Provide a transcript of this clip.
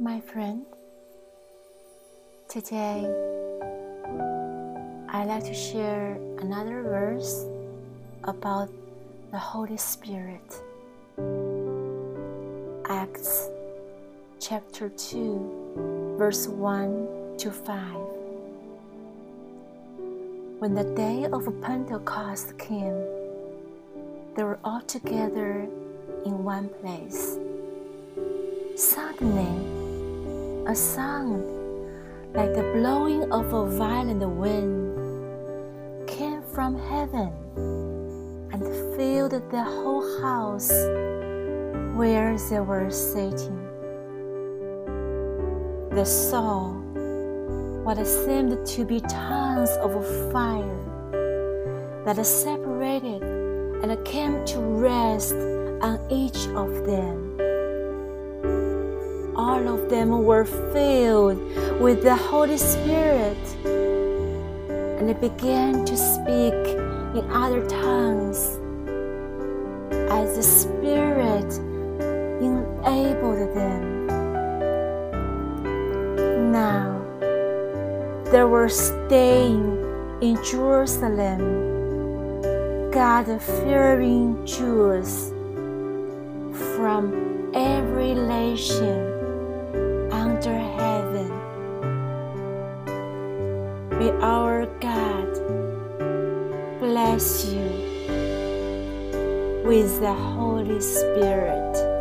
my friend. Today, I'd like to share another verse about the Holy Spirit. Acts chapter 2, verse 1 to 5. When the day of Pentecost came, they were all together in one place. Suddenly, a sound like the blowing of a violent wind came from heaven and filled the whole house where they were sitting. They saw what seemed to be tongues of fire that separated and came to rest on each of them all of them were filled with the Holy Spirit and they began to speak in other tongues as the Spirit enabled them. Now they were staying in Jerusalem, God fearing Jews from every nation May our God bless you with the Holy Spirit.